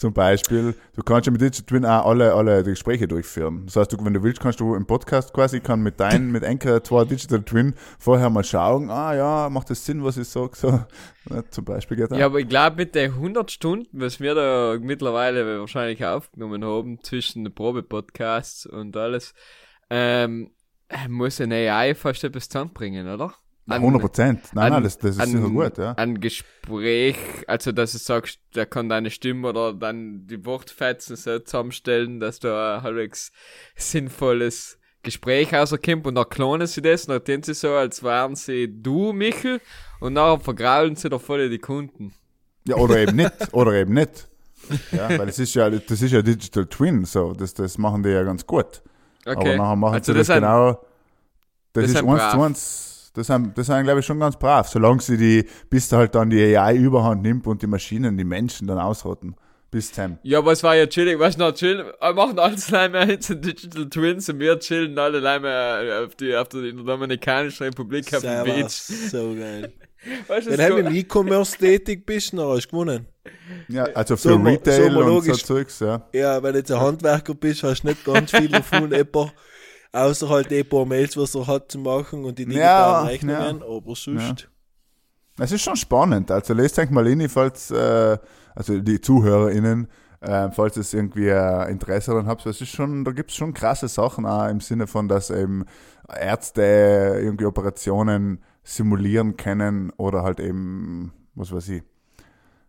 zum Beispiel, du kannst ja mit Digital Twin auch alle, alle Gespräche durchführen. Das heißt, du, wenn du willst, kannst du im Podcast quasi, kann mit deinen, mit Anchor zwei Digital Twin vorher mal schauen, ah ja, macht das Sinn, was ich sage, so. Ja, zum Beispiel geht auch. Ja, aber ich glaube, mit den 100 Stunden, was wir da mittlerweile wahrscheinlich aufgenommen haben, zwischen den Probe-Podcasts und alles, ähm, muss ein AI fast etwas zusammenbringen, oder? Na, 100 Prozent. Nein, an- nein, das, das ist an- sicher gut, ja. Ein Gespräch, also dass du sagst, der kann deine Stimme oder dann die Wortfetzen so zusammenstellen, dass da ein halbwegs sinnvolles Gespräch rauskommt und dann klonen sie das und dann tun sie so, als wären sie du, Michel, und nachher vergraulen sie da voll die Kunden. Ja, oder eben nicht, oder eben nicht. Ja, weil das ist ja, das ist ja Digital Twin, so, das, das machen die ja ganz gut. Aber Okay. nachher machen also sie das, sind- genau, das, das ist eins zu eins, das sind, das sind, glaube ich, schon ganz brav, solange sie die, bis da halt dann die AI überhand nimmt und die Maschinen, die Menschen dann ausrotten. Bis zum. Ja, aber es war ja chillig, weißt du noch, chillen, wir machen alles Leime jetzt in Digital Twins und wir chillen alle Leime auf die, auf der, in der Dominikanischen Republik auf dem Beach. so geil. Weißt du, Wenn du im E-Commerce tätig bist, dann hast du gewonnen. Ja, also für So Retail so und so. Zeugs, ja. Ja, wenn du jetzt ein Handwerker bist, hast du nicht ganz viel davon, etwa, außer halt die paar Mails, was er hat zu machen und die digitalen Ja, Rechnungen, aber sonst. Es ist schon spannend. Also lest euch mal in, falls, äh, also die ZuhörerInnen, äh, falls es irgendwie äh, Interesse daran habt. Es ist schon, da gibt es schon krasse Sachen auch im Sinne von, dass eben Ärzte irgendwie Operationen simulieren können oder halt eben, was weiß ich,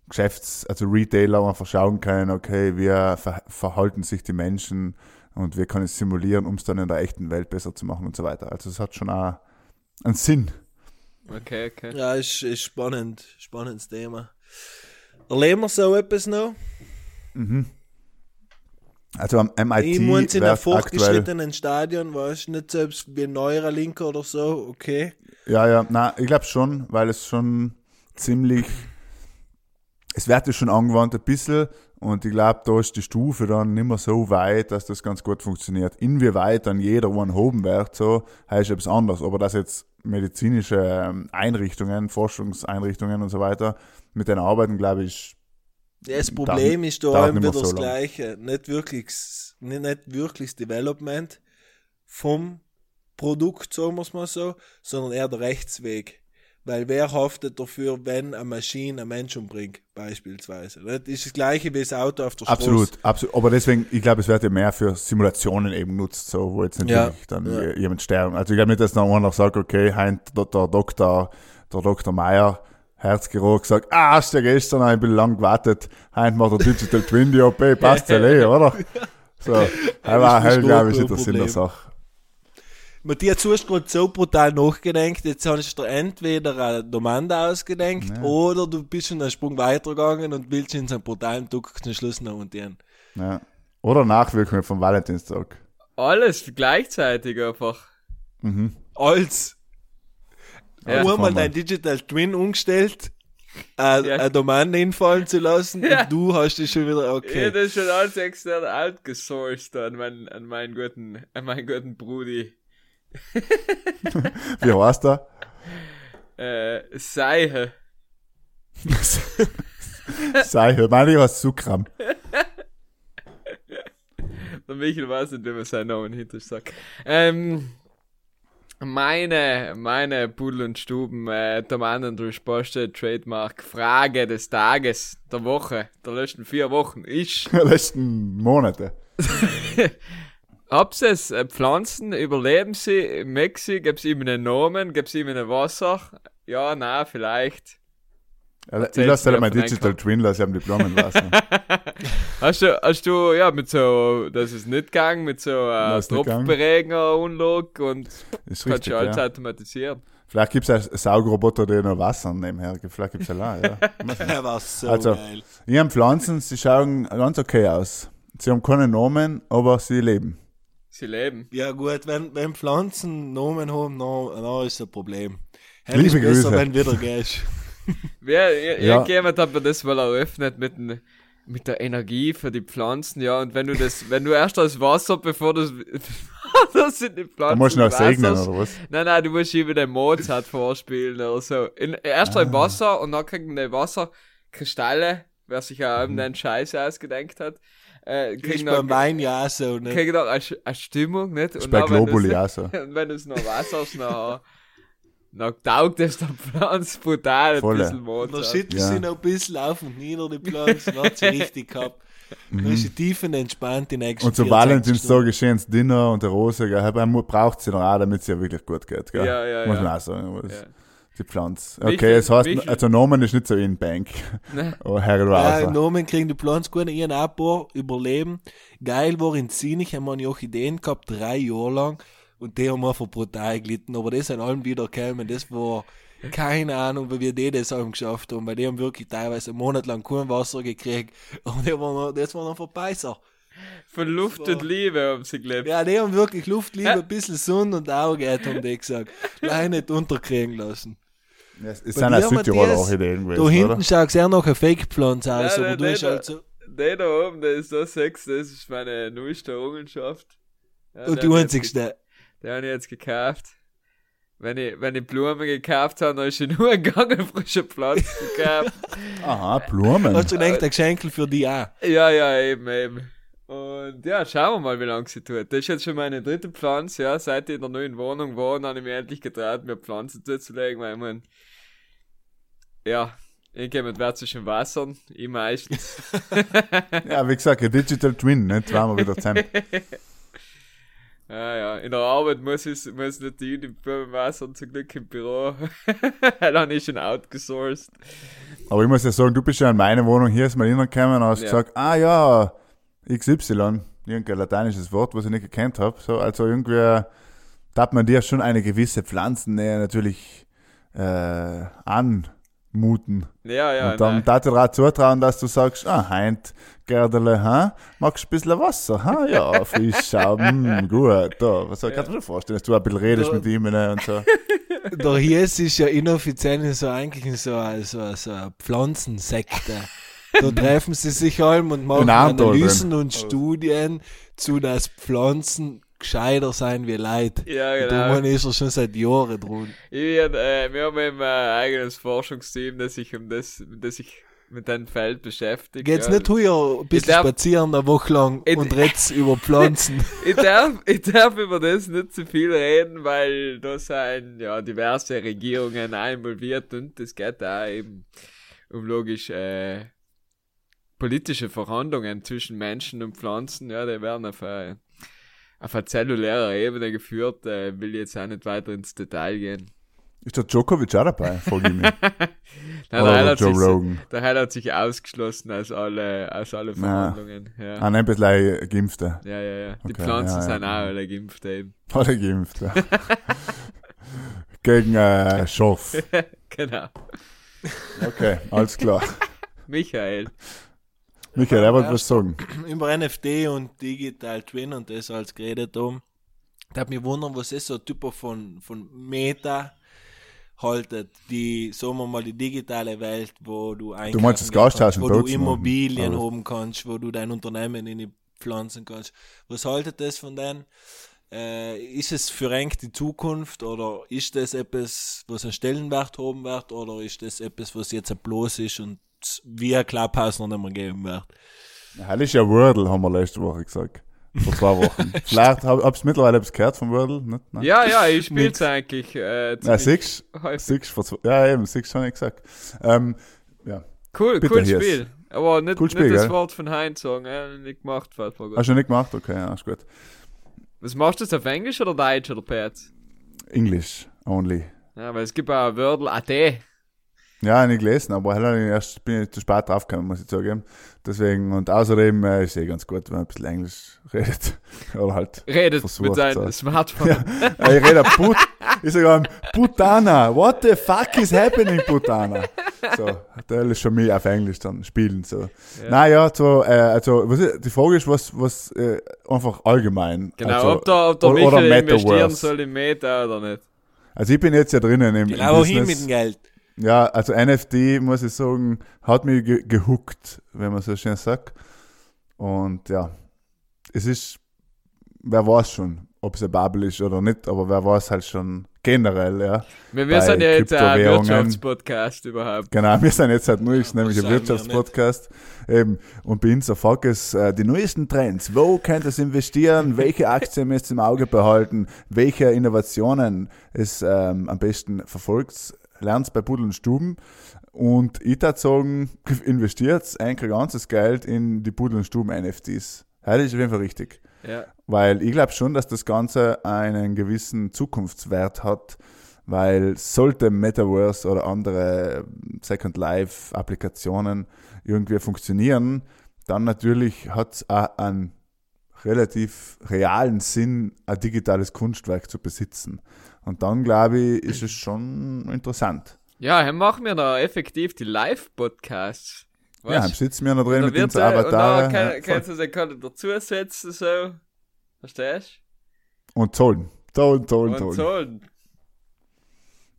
Geschäfts-, also Retailer einfach schauen können, okay, wie ver verhalten sich die Menschen und wir können es simulieren, um es dann in der echten Welt besser zu machen und so weiter. Also es hat schon auch einen Sinn. Okay, okay. Ja, ist, ist spannend, spannendes Thema. Erleben wir so etwas noch? Also am MIT ich muss in einem fortgeschrittenen Stadion, weißt du, nicht selbst wie ein Neuralink oder so, okay. ja, ja, na, ich glaube schon, weil es schon ziemlich, es wird ja schon angewandt ein bisschen und ich glaube, da ist die Stufe dann nicht mehr so weit, dass das ganz gut funktioniert. Inwieweit dann jeder einen hoben wird, so, heißt etwas anderes. Aber dass jetzt medizinische ähm, Einrichtungen, Forschungseinrichtungen und so weiter mit denen arbeiten, glaube ich, Das Problem ist da eben wieder so das lang. Gleiche. Nicht wirklich, nicht, nicht wirklich das Development vom Produkt, sagen wir es mal so, sondern eher der Rechtsweg. Weil wer haftet dafür, wenn eine Maschine einen Mensch umbringt, beispielsweise? Das ist das Gleiche wie das Auto auf der Absolut, Straße. absolut. Aber deswegen, ich glaube, es wird ja mehr für Simulationen eben genutzt, so, wo jetzt nicht Ja, dann ja. je- jemand sterben. Also ich glaube nicht, dass dann einer sagt, okay, heint der, der Doktor, der Doktor Meier, Herzchirurg, sagt, ah, hast du ja gestern ein bisschen lang gewartet, heint macht der Digital Twin die OP, passt ja eh, oder? So, aber halt, glaube ich, nicht der Sinn der. Sache. Matthias, du hast gerade so brutal nachgedenkt, jetzt hast du entweder eine Domande ausgedenkt Ja. oder du bist schon einen Sprung weitergegangen und willst in so einen brutalen Duck zum Schluss noch montieren. Ja. Oder Nachwirkungen vom Valentinstag. Alles gleichzeitig einfach. Mhm. Als Ja. nur mal dein Digital Twin umgestellt, äh, Ja. eine Domain hinfallen zu lassen Ja. und du hast dich schon wieder Ja, okay. das ist schon alles extern outgesourced an meinen, an meinen guten, an meinen guten Brudi. Wie heißt er? Äh, Seihe. Sei, hör mal, ich heißt Sukram. Der Michael weiß nicht, wie man seinen Namen hinter sagt. Ähm, meine, meine Pudel und Stuben, äh, Tom Andrews Poste, Trademark, Frage des Tages, der Woche, der letzten vier Wochen ist, Letzten Monate. ob es äh, Pflanzen, überleben sie, mögen sie, gibt es ihm einen Namen, gibt es ihm ein Wasser? Ja, na, vielleicht. Ich Erzähl's lasse dir mein Digital Twin, lass ich am Diplomen lassen. Hast du, hast du, ja, mit so, das ist nicht gegangen, mit so äh, Das. Tropfberegner Unlog und Ist kannst du alles ja. automatisieren. Vielleicht gibt es einen Saugroboter, der noch Wasser nebenher gibt. Vielleicht gibt es allein, ja. Der war so Also- geil. Ich habe Pflanzen, sie schauen ganz okay aus. Sie haben keine Namen, aber sie leben. Sie leben. Ja gut, wenn, wenn Pflanzen Nomen haben, dann, dann ist ein Problem. Hey, Liebe ist besser, Grüße. wenn du wieder gehst. Wer, Ja. irgendjemand hat mir das mal eröffnet mit, den, mit der Energie für die Pflanzen, ja, und wenn du das, wenn du erst das Wasser, bevor das, das sind die Da Pflanzen. musst du noch des segnen, oder was? Nein, nein, du musst immer den Mozart vorspielen oder so. In, erst Ah. im Wasser und dann kriegen die Wasserkristalle, wer sich ja Mhm. eben den Scheiß ausgedenkt hat, äh, Ist kriegen beim dann, Wein ja auch so, ne? kriegen dann eine, eine Stimmung, nicht? Ist Und bei Globuli das- auch so. Und wenn es noch Wasser ist, dann, dann taugt es der Pflanze brutal ein Volle. bisschen Und dann Mozart. schüttet Ja. sie noch ein bisschen auf und nieder, die Pflanzen, dann hat sie richtig gehabt. Dann ist sie tief und entspannt die nächsten Mhm. Und zu 24 Valentinstag ist schönes Dinner und der Rose, gell, aber man braucht sie noch auch, damit es ja wirklich gut geht, gell? Ja, ja, Muss ja. man auch sagen. Das-. Die Pflanze. Okay, es heißt, Michel- also Nomen ist nicht so in Bank. Oh, Herr Ja, Nomen kriegen die Pflanzen gut ihren Abbau, überleben. Geil war in Zinich, haben wir eine Orchideen gehabt, drei Jahre lang. Und die haben einfach brutal gelitten. Aber das sind allen wieder gekommen. Das war keine Ahnung, wie wir die das haben geschafft haben. Weil die haben wirklich teilweise einen Monat lang kein Wasser gekriegt. Und die waren das war noch Verbeißer. Von Luft und Liebe haben sie gelebt. Ja, die haben wirklich Luft, Liebe, ein bisschen Sonne und Auge, haben die gesagt. Leider nicht unterkriegen lassen. Es es Bei sind auch Orchideen Da gewesen, hinten oder? schaut es noch eine Fake-Pflanze aus, aber du der- hast der- halt so. Der da oben, der ist so sex, das ist meine neueste Errungenschaft. Ja, Und die einzigste. Den habe ich jetzt gekauft. Wenn ich, wenn ich Blumen gekauft habe, dann ist ich nur gegangen, frische Pflanzen zu kaufen. Aha, Blumen. Hast du gedacht, ein Geschenk für die auch? ja, ja, eben, eben. Und ja, schauen wir mal, wie lange sie tut. Das ist jetzt schon meine dritte Pflanze, ja. Seit ich in der neuen Wohnung war, habe ich mir endlich getraut, mir Pflanzen zuzulegen, weil ich mein, ja, irgendjemand wird schon wassern, ich meistens. Ja, wie gesagt, ein Digital Twin? Waren wir wieder zusammen. Ja, ja, in der Arbeit muss ich muss nicht die Uniform wassern, zum Glück im Büro. Dann ist schon outgesourced. Aber ich muss ja sagen, du bist ja in meine Wohnung hier, ist mal hingekommen und hast Ja. gesagt, ah ja, XY, irgendein lateinisches Wort, was ich nicht gekannt habe. So, also irgendwie darf man dir schon eine gewisse Pflanzennähe natürlich äh, anmuten. Ja, ja, und dann darf ich dir auch zutrauen, dass du sagst, ah, Heint, Gerdele, ha? magst du ein bisschen Wasser? Ha? Ja, Frischschau, mm, gut. Da. Was soll ich mir vorstellen, dass du ein bisschen redest Ja. mit ihm ne, und so. Der Hies ist ja inoffiziell so eigentlich so, so, so eine Pflanzensekte. Da treffen sie sich allem und machen Analysen drin. und Studien zu, dass Pflanzen gescheiter sein wie Leute. Ja, Und da genau. meine ist er schon seit Jahren dran. Ich, äh, wir haben eben ein eigenes Forschungsteam, das sich um das, das sich mit dem Feld beschäftigt. Geht's ja. nicht heuer ein bisschen glaub- spazieren eine Woche lang Ich- und red's über Pflanzen? Ich darf, ich darf über das nicht zu viel reden, weil da sind ja diverse Regierungen auch involviert und es geht da eben um logisch äh, politische Verhandlungen zwischen Menschen und Pflanzen. Ja, die werden auf, äh, auf einer zellulärer Ebene geführt. Äh, will jetzt auch nicht weiter ins Detail gehen. Ist der Djokovic auch dabei? Ich mich. Nein, der, Heil hat Joe sich, Rogan. der Heil hat sich ausgeschlossen aus alle, aus alle Verhandlungen. Ja. Ah, nein, ein bisschen Geimpfte. Ja, ja, ja. Die Okay, Pflanzen ja, ja. sind auch alle geimpft eben. Alle geimpft, ja. Gegen äh, Schorf. Genau. Okay, alles klar. Michael. Michael, er wollte was sagen. über NFT und Digital Twin und das als geredet haben. Da hat mich wundern, was ist so ein Typ von, von Meta haltet, die, sagen wir mal, die digitale Welt, wo du einkaufen meinst das in wo du? Immobilien haben kannst, wo du dein Unternehmen in die pflanzen kannst. Was haltet das von denen? Äh, ist es für eng die Zukunft oder ist das etwas, was einen Stellenwert haben wird oder ist das etwas, was jetzt bloß ist und wie ein Clubhouse noch nicht mehr geben wird? Hell ist ja Wordle, haben wir letzte Woche gesagt. Vor zwei Wochen. Vielleicht hab, hab's mittlerweile etwas gehört von Wordle, nicht? Nein. Ja, ja, ich spiel's eigentlich. Äh, Ja, häufig. six vor zwei, ja eben, six habe ich gesagt. Ähm, ja. Cool, Bitte, cool Spiel. Aber nicht, Cool Spiel, nicht das gell? Wort von Heinz sagen, äh, nicht gemacht, fällt mir gut. Hast du nicht gemacht? Okay, ja, ist gut. Was machst du das auf Englisch oder Deutsch oder Perz? English only. Ja, weil es gibt auch Wordle AD. Ja, nicht gelesen, aber hell, erst bin ich zu spät draufgekommen, muss ich zugeben. Deswegen, und außerdem äh, ist eh ganz gut, wenn man ein bisschen Englisch redet. Oder halt. Redet Versucht, mit seinem so. Smartphone. Äh, Ich rede Put, ich sage Putana, what the fuck is happening, Putana? So, der ist schon mehr auf Englisch dann spielen, so. Ja. Naja, so, äh, also, was ist, die Frage ist, was, was, äh, einfach allgemein. Genau, also, ob der, ob der oder- oder investieren soll in Meta oder nicht. Also, ich bin jetzt ja drinnen im, im Genau hin mit dem Geld. Ja, also NFT, muss ich sagen, hat mich ge gehuckt, wenn man so schön sagt. Und ja, es ist, wer weiß schon, ob es eine Bubble ist oder nicht, aber wer weiß halt schon generell, ja. Wir, wir sind ja jetzt ein. Wirtschaftspodcast überhaupt. Genau, wir sind jetzt halt neues, nämlich ein sein wir Wirtschaftspodcast. Eben. Und bei uns der Fokus, äh, die neuesten Trends. Wo könnt ihr investieren? Welche Aktien müsst ihr im Auge behalten? Welche Innovationen es ähm, am besten verfolgt? Lernt bei Pudel und Stuben. Und ich würde sagen, investiert eigentlich ganzes Geld in die Pudel und Stuben NFTs. Das ist auf jeden Fall richtig. Ja. Weil ich glaube schon, dass das Ganze einen gewissen Zukunftswert hat, weil sollte Metaverse oder andere Second Life Applikationen irgendwie funktionieren, dann natürlich hat es auch einen relativ realen Sinn, ein digitales Kunstwerk zu besitzen. Und dann glaube ich, ist es schon interessant. Ja, dann machen wir da effektiv die Live-Podcasts. Ja, dann sitzen wir noch drin mit äh, und dann kann, ja, kannst du den Content dazusetzen, so. Verstehst und zollen. Zollen, du? zollen, Und zollen.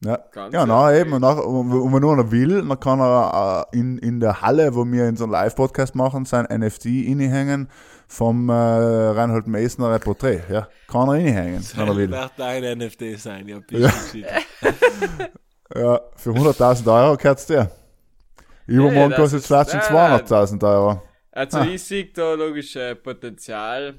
Ja, Ganz ja na, eben. Und, nach, und wenn man nur noch will, dann kann er äh, in, in der Halle, wo wir unseren Live-Podcast machen, sein NFT inhängen vom äh, Reinhold Meissner Porträt. Ja, kann er inhängen, wenn er will. Wird dein NFT sein, ja, Ja. bitte. Ja, für 100.000 Euro gehört der. Übermorgen das kostet es vielleicht schon nein, 200.000 Euro. Also Ah. ich sehe da logisch äh, Potenzial.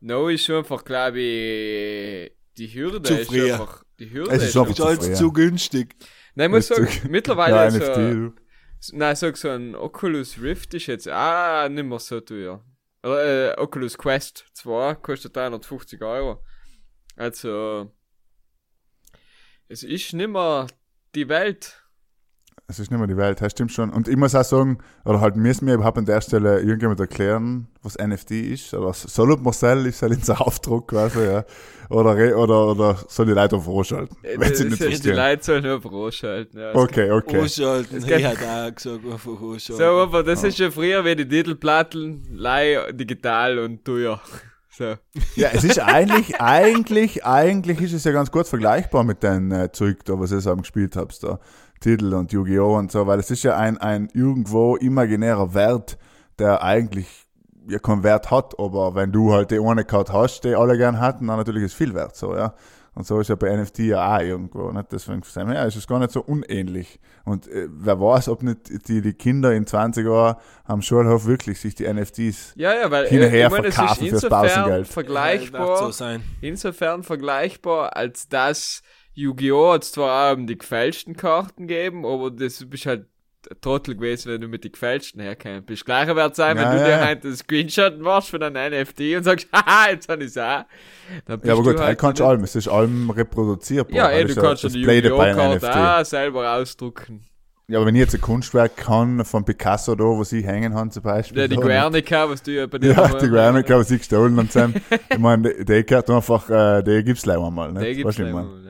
No ist schon einfach, glaube ich, die Hürde Zu ist früh. einfach. Die Hürde Es ist schon Ist alles früh, zu günstig. Nein, ich muss Ist sagen, mittlerweile Ja, so, NFT. du. nein, sag so ein Oculus Rift ist jetzt ah, nicht mehr so teuer. Oder, äh, Oculus Quest 2 kostet 350 Euro. Also, es ist nicht mehr die Welt. Es ist nicht mehr die Welt, das stimmt schon. Und ich muss auch sagen, oder halt müssen wir überhaupt an der Stelle irgendjemand erklären, was NFT ist. Oder soll Marcel ist halt unser Aufdruck quasi, ja. Oder, oder, oder soll die Leute auf Roh schalten, Äh, wenn sie nicht die verstehen. Leute sollen nur Pro schalten. Ja. Okay, okay. Ausschalten. Es Ich hätte auch gesagt, einfach ausschalten. So, aber das ist ja früher wie die Titelplatten, Leih, digital und teuer. So. Ja, es ist eigentlich, eigentlich, eigentlich ist es ja ganz gut vergleichbar mit den äh, Zeug da, was ihr so gespielt habt, da. Titel und Yu-Gi-Oh! und so, weil es ist ja ein, ein irgendwo imaginärer Wert, der eigentlich ja keinen Wert hat, aber wenn du halt die eine Karte hast, die alle gern hatten, dann natürlich ist viel wert, so, ja. Und so ist ja bei NFT ja auch irgendwo, nicht? Deswegen sagen wir, ja, es ist gar nicht so unähnlich. Und äh, wer weiß, ob nicht die, die Kinder in 20 Jahren am Schulhof wirklich sich die NFTs Ja, ja, weil Hin und her ich meine, es ist verkaufen fürs Pausengeld. Vergleichbar, so sein. insofern vergleichbar, als dass Yu-Gi-Oh! hat zwar auch die gefälschten Karten gegeben, aber das bist halt ein Trottel gewesen, wenn du mit den gefälschten herkommst. Bist gleicher wert sein, wenn Ja, du ja. dir halt einen Screenshot machst von einem NFT und sagst, haha, jetzt habe ich es auch. Dann Ja, aber gut, halt kannst du allem, es ist allem reproduzierbar. Ja, ey, Das du kannst ja die Yu-Gi-Oh-Karte auch selber ausdrucken. Ja, aber wenn ich jetzt ein Kunstwerk kann von Picasso da, wo sie hängen haben zum Beispiel. Ja, die Guernica, was du ja bei dir Ja, die Guernica, was ich gestohlen und Sam. ich meine, der gehört einfach, äh, der gibt's leider mal, Der nicht? gibt's Weißt du,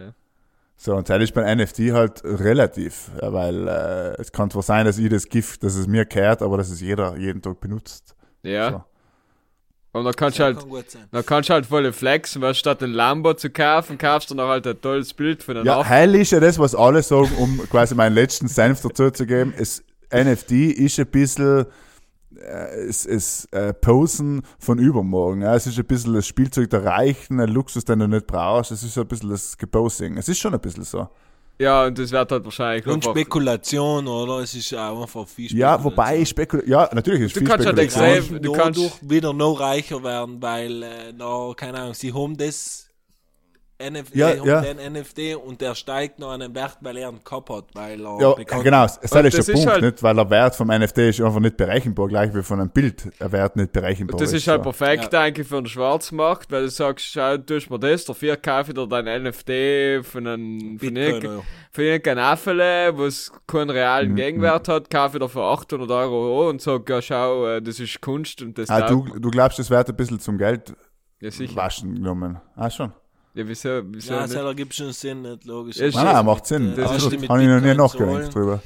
So, und das ist bei NFT halt relativ, weil äh, es kann zwar sein, dass ich das Gift, dass es mir kehrt, aber dass es jeder jeden Tag benutzt. Ja. So. Und dann kannst du halt, kann dann kannst halt voll flexen, weil statt ein Lambo zu kaufen, kaufst du noch halt ein tolles Bild von einem Ja, heil ist ja das, was alle sagen, um quasi meinen letzten Senf dazu zu geben. Es, NFT ist ein bisschen äh, es, es äh, Posen von übermorgen. Ja. Es ist ein bisschen das Spielzeug der Reichen, ein Luxus, den du nicht brauchst. Es ist ein bisschen das Geposing. Es ist schon ein bisschen so. Ja, und das wird halt wahrscheinlich Und einfach. Spekulation, oder? Es ist auch einfach viel Spekulation. Ja, wobei ich spekuliere. Ja, natürlich ist Du viel kannst halt Spekulation. extrem- du dadurch kannst- wieder noch reicher werden, weil, äh, noch, keine Ahnung, sie haben das NFT, Ja, haben ja. den NFT und der steigt noch einen Wert, weil er einen gehabt hat, weil er Ja, bekannt genau, das ist Und der ist Punkt, halt- nicht? Weil der Wert vom NFT ist einfach nicht berechenbar, gleich wie von einem Bild der Wert nicht berechenbar Das ist halt so. perfekt Ja. eigentlich für den Schwarzmarkt, weil du sagst, schau, du hast mir das, dafür kaufe ich dir dein NFT von einem, von irgendeinem irgendein Affele, was keinen Mhm, realen Gegenwert hat, kaufe ich dir für 800 Euro an und sag, ja schau, äh, das ist Kunst und das Ah, du, du glaubst, das wird ein bisschen zum Geld Ja sicher. waschen genommen. Ah, schon. Ja, wieso, wieso Ja, das ergibt schon Sinn, nicht logisch. Ja, ist Nein, nein, macht Sinn. das Das ist ist, mit habe ich noch nie nachgedacht drüber.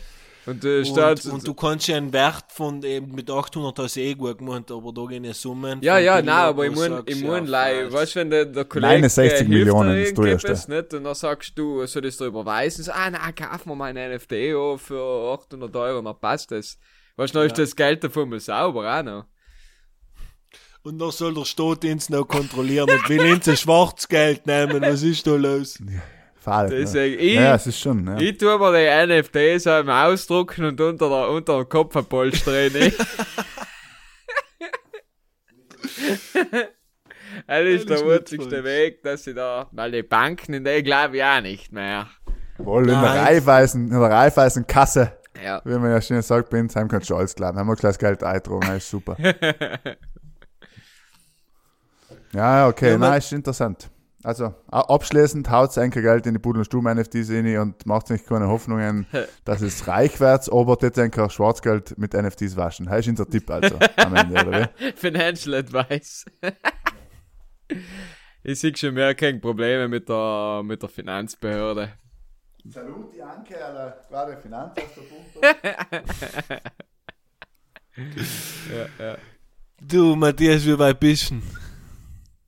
Und du Und, und du kannst ja einen Wert von eben mit 800.000 eh gut gemacht, aber da gehen ja Summen. ja, ja, nein, aber ich du muss, ich ja, muss leih, falsch. weißt du, wenn der, der Kollege Meine 60 äh, hilft Millionen, das teuerste. irgendetwas, nicht, und dann sagst du, soll ich dir überweisen, so, ah, nein, kauf mir mein NFT an für 800 Euro, dann passt das. Weißt du, dann ist das Geld davon mal sauber auch noch. Und dann soll der Stadtdienst noch kontrollieren und will ins Schwarzgeld nehmen. Was ist da los? Fall. Deswegen, ja. ich, ja, es ist schon. Ja. ich tue mir die NFTs im Ausdrucken und unter, der, unter den Kopf ein Polster. Das ist der einzigste. Weg, dass sie da, weil die Banken, in der glaube ich auch nicht mehr. Wohl, in der Nein. Reifeisen, in der Reifeisenkasse, Ja. wie man ja schön sagt, bin, heim kannst du alles glauben. Haben wir gleich das Geld eintragen, das ist super. ja, okay, Ja, nein, ist interessant. Also, abschließend haut ein kein Geld in die Pudel- und Stumm-NFTs rein und macht sich keine Hoffnungen, dass es reich wird, aber dort ein Schwarzgeld mit NFTs waschen. Das ist unser Tipp also am Ende, oder wie? Financial Advice. ich sehe schon mehr keine Probleme mit der, mit der Finanzbehörde. Salut, die Anke, gerade Finanz aus der. Ja, ja. Du, Matthias, wie weit bist du?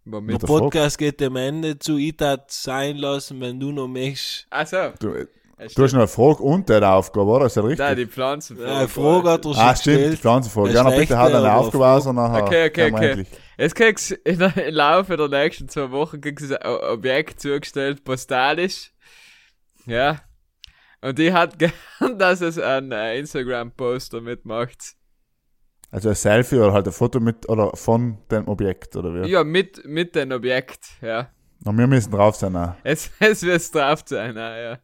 Der mit der Frage. Podcast geht dem Ende zu. Ich tat sein lassen, wenn du noch möchtest. Achso. Du, du hast noch eine Frage und eine Aufgabe, oder? Ist das richtig? Nein, die Pflanzen. Ja, eine Frage hat er schon ah, stimmt, die gestellt. Pflanzenfrage. Eine Ja, dann bitte halt eine Aufgabe aus und nachher Okay, okay, haben wir okay. endlich. Jetzt kriegst du im Laufe der nächsten zwei Wochen kriegst du ein Objekt zugestellt, postalisch. Ja. Und die hat gern, dass es einen äh, Instagram-Post damit macht. Also ein Selfie oder halt ein Foto mit oder von dem Objekt, oder wie? Ja, mit, mit dem Objekt, ja. Und wir müssen drauf sein auch. Es, es wird drauf sein, ah, ja.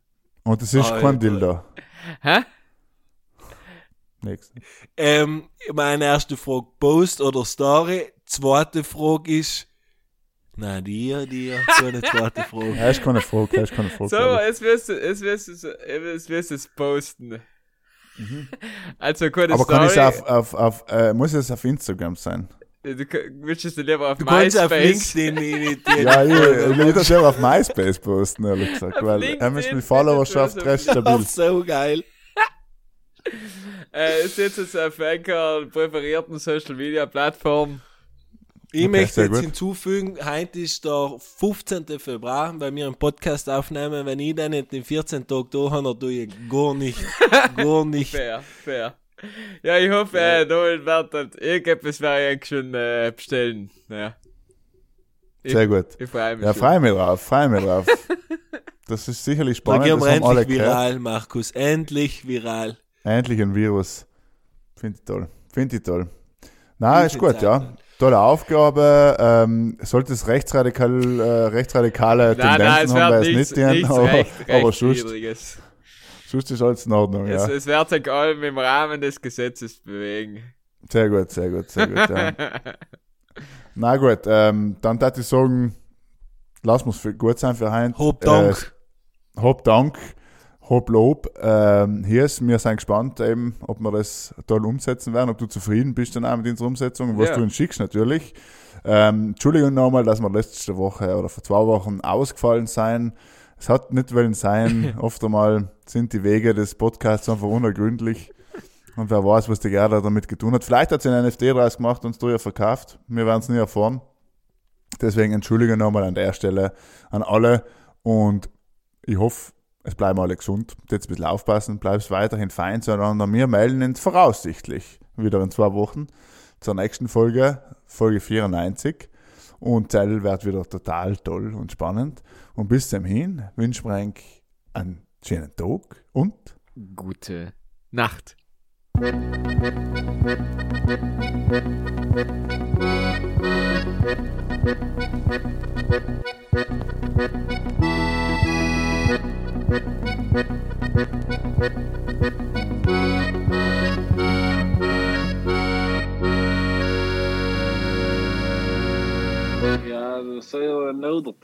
Und es ist Ah, kein Dildo. Hä? Nix. Ähm, meine erste Frage, Post oder Story? Zweite Frage ist, nein, dir, dir, so eine zweite Frage. Das ist keine Frage, das ist keine Frage. So, jetzt wirst du, jetzt wirst du, jetzt wirst du es posten. Also, keine Mhm. Aber Story. kann ich es auf, auf, auf äh, muss es auf Instagram sein? Du willst es lieber auf Du kannst auf MySpace. LinkedIn imitieren. Ja, ich, ich will das selber auf MySpace posten, ehrlich gesagt, Auf weil haben wir die findet Followerschaft recht so stabil. Das ist so geil. Äh, ist jetzt auf einer präferierten Social Media Plattform. Ich Okay, möchte jetzt gut. hinzufügen, heute ist der 15. Februar, weil wir einen Podcast aufnehmen. Wenn ich dann nicht den 14. Tag da habe, dann tue ich gar nicht. Gar nicht. Fair, fair. Ja, ich hoffe, äh, da wird halt irgendetwas ich schon äh, bestellen. Ja. Ich, Sehr gut. Ich freue mich Ja, schon. freu mich drauf, freu mich drauf. Das ist sicherlich Da spannend, gehen das wir alle endlich gehört. viral, Markus. Endlich viral. Endlich ein Virus. Finde ich toll. Finde ich toll. Na, ist gut, ja. ne? Tolle Aufgabe. Ähm, sollte es rechtsradikal, äh, rechtsradikale Nein, nein, es Tendenzen haben, wird wäre es nicht nichts aber, recht, aber sonst, rechtswidriges. sonst ist alles in Ordnung, Es, ja. es wird sich allem im Rahmen des Gesetzes bewegen. Sehr gut, sehr gut, sehr gut. Ja. Na gut, ähm, dann würde ich sagen, lass uns für gut sein für heute. Hob Dank. Äh, Hab Dank, Hab Lob. Ähm, hier ist, wir sind gespannt, eben, ob wir das toll umsetzen werden, ob du zufrieden bist dann auch mit unserer Umsetzung was Ja. du uns schickst natürlich. Ähm, Entschuldigung nochmal, dass wir letzte Woche oder vor zwei Wochen ausgefallen sein. Es hat nicht wollen sein. Oft einmal sind die Wege des Podcasts einfach unergründlich. Und wer weiß, was die Gerda damit getan hat. Vielleicht hat sie einen NFT draus gemacht und es teuer verkauft. Wir werden es nie erfahren. Deswegen entschuldige nochmal an der Stelle an alle. Und ich hoffe, es bleiben alle gesund. Jetzt ein bisschen aufpassen, bleibst weiterhin fein zueinander. Wir melden uns voraussichtlich wieder in zwei Wochen zur nächsten Folge, Folge 94. Und Zell wird wieder total toll und spannend. Und bis dahin wünsche ich mir einen schönen Tag und Gute Nacht. Ja, dat zou je wel nodig.